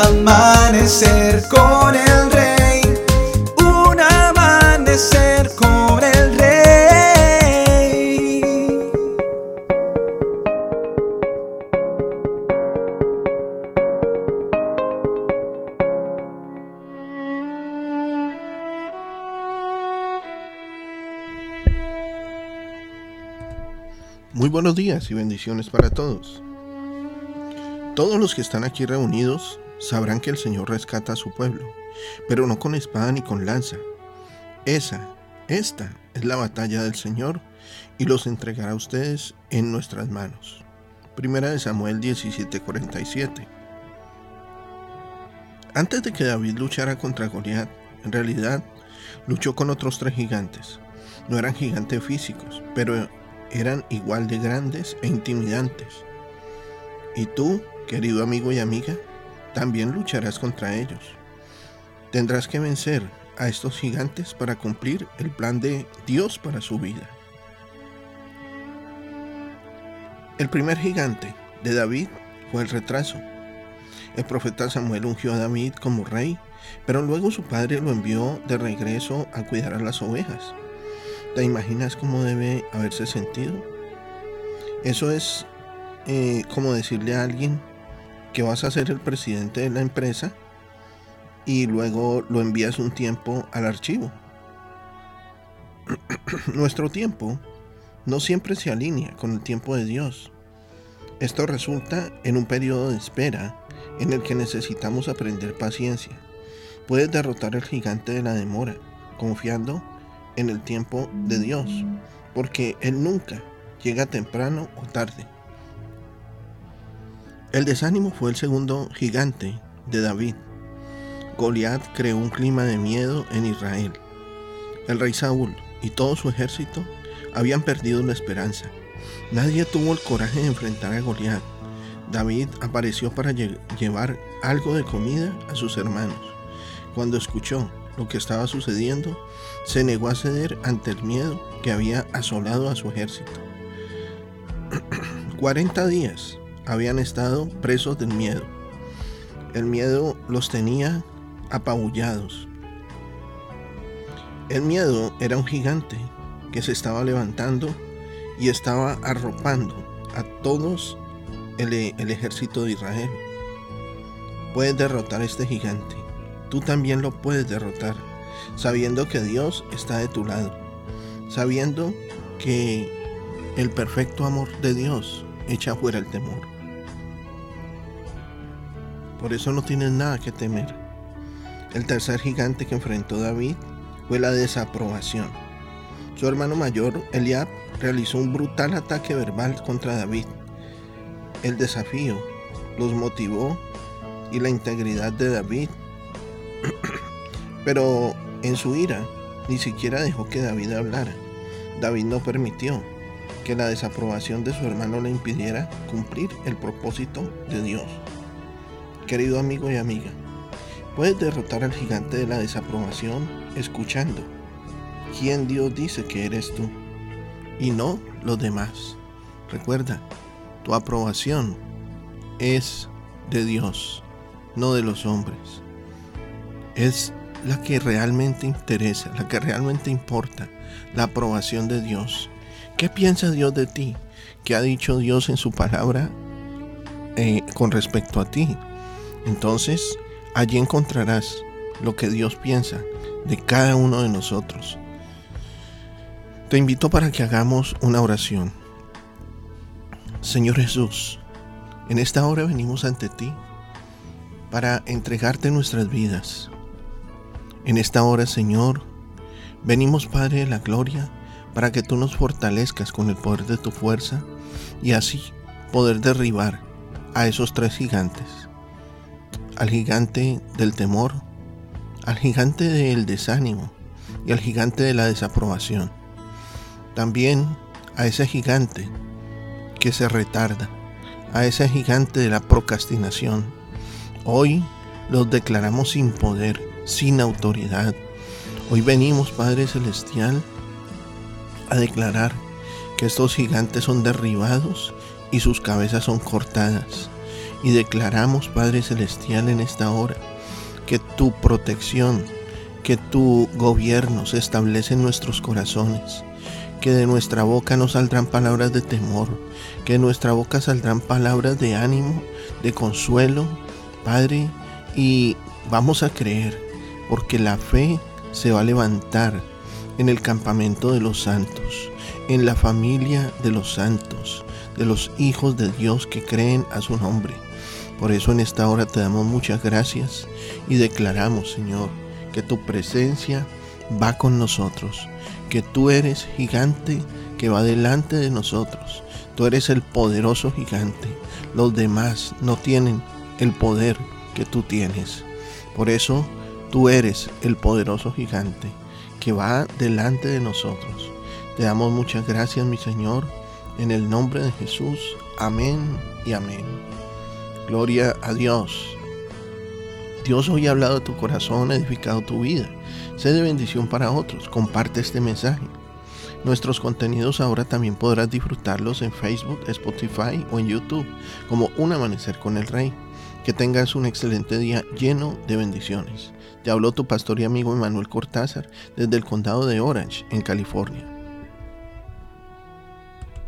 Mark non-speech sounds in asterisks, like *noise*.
amanecer con el rey, un amanecer con el rey. Muy buenos días y bendiciones para todos. Todos los que están aquí reunidos sabrán que el Señor rescata a su pueblo, pero no con espada ni con lanza. Esa, esta es la batalla del Señor y los entregará a ustedes en nuestras manos. Primera de Samuel 17:47. Antes de que David luchara contra Goliat, en realidad luchó con otros tres gigantes. No eran gigantes físicos, pero eran igual de grandes e intimidantes. Y tú, querido amigo y amiga, también lucharás contra ellos. Tendrás que vencer a estos gigantes para cumplir el plan de Dios para su vida. El primer gigante de David fue el retraso. El profeta Samuel ungió a David como rey, pero luego su padre lo envió de regreso a cuidar a las ovejas. ¿Te imaginas cómo debe haberse sentido? Eso es eh, como decirle a alguien que vas a ser el presidente de la empresa y luego lo envías un tiempo al archivo. *clears throat* Nuestro tiempo no siempre se alinea con el tiempo de Dios. Esto resulta en un periodo de espera en el que necesitamos aprender paciencia. Puedes derrotar al gigante de la demora, confiando en el tiempo de Dios, porque Él nunca llega temprano o tarde. El desánimo fue el segundo gigante de David. Goliat creó un clima de miedo en Israel. El rey Saúl y todo su ejército habían perdido la esperanza. Nadie tuvo el coraje de enfrentar a Goliat. David apareció para llevar algo de comida a sus hermanos. Cuando escuchó lo que estaba sucediendo, se negó a ceder ante el miedo que había asolado a su ejército. *clears throat* 40 días habían estado presos del miedo. El miedo los tenía apabullados. El miedo era un gigante que se estaba levantando y estaba arropando a todos el, ejército de Israel. Puedes derrotar a este gigante tú también lo puedes derrotar, sabiendo que Dios está de tu lado, sabiendo que el perfecto amor de Dios echa fuera el temor. Por eso no tienes nada que temer. El tercer gigante que enfrentó David fue la desaprobación. Su hermano mayor, Eliab, realizó un brutal ataque verbal contra David. El desafío los motivó y la integridad de David *clears throat* pero en su ira ni siquiera dejó que David hablara. David no permitió que la desaprobación de su hermano le impidiera cumplir el propósito de Dios. Querido amigo y amiga, puedes derrotar al gigante de la desaprobación escuchando quién Dios dice que eres tú y no los demás. Recuerda, tu aprobación es de Dios, no de los hombres es la que realmente interesa, la que realmente importa, la aprobación de Dios. ¿Qué piensa Dios de ti? ¿Qué ha dicho Dios en su palabra eh, con respecto a ti? Entonces, allí encontrarás lo que Dios piensa de cada uno de nosotros. Te invito para que hagamos una oración. Señor Jesús, en esta hora venimos ante ti para entregarte nuestras vidas en esta hora, Señor, venimos, Padre de la Gloria, para que tú nos fortalezcas con el poder de tu fuerza y así poder derribar a esos tres gigantes. Al gigante del temor, al gigante del desánimo y al gigante de la desaprobación. También a ese gigante que se retarda, a ese gigante de la procrastinación. Hoy los declaramos sin poder sin autoridad. Hoy venimos, Padre Celestial, a declarar que estos gigantes son derribados y sus cabezas son cortadas. Y declaramos, Padre Celestial, en esta hora, que tu protección, que tu gobierno se establece en nuestros corazones, que de nuestra boca no saldrán palabras de temor, que de nuestra boca saldrán palabras de ánimo, de consuelo, Padre, y vamos a creer porque la fe se va a levantar en el campamento de los santos, en la familia de los santos, de los hijos de Dios que creen a su nombre. Por eso en esta hora te damos muchas gracias y declaramos, Señor, que tu presencia va con nosotros, que tú eres gigante que va delante de nosotros. Tú eres el poderoso gigante. Los demás no tienen el poder que tú tienes. Por eso tú eres el poderoso gigante que va delante de nosotros. Te damos muchas gracias, mi Señor, en el nombre de Jesús. Amén y amén. Gloria a Dios. Dios hoy ha hablado a tu corazón, edificado tu vida. Sé de bendición para otros. Comparte este mensaje. Nuestros contenidos ahora también podrás disfrutarlos en Facebook, Spotify o en YouTube como Un Amanecer con el Rey. Que tengas un excelente día lleno de bendiciones. Te habló tu pastor y amigo Emanuel Cortázar desde el condado de Orange, en California.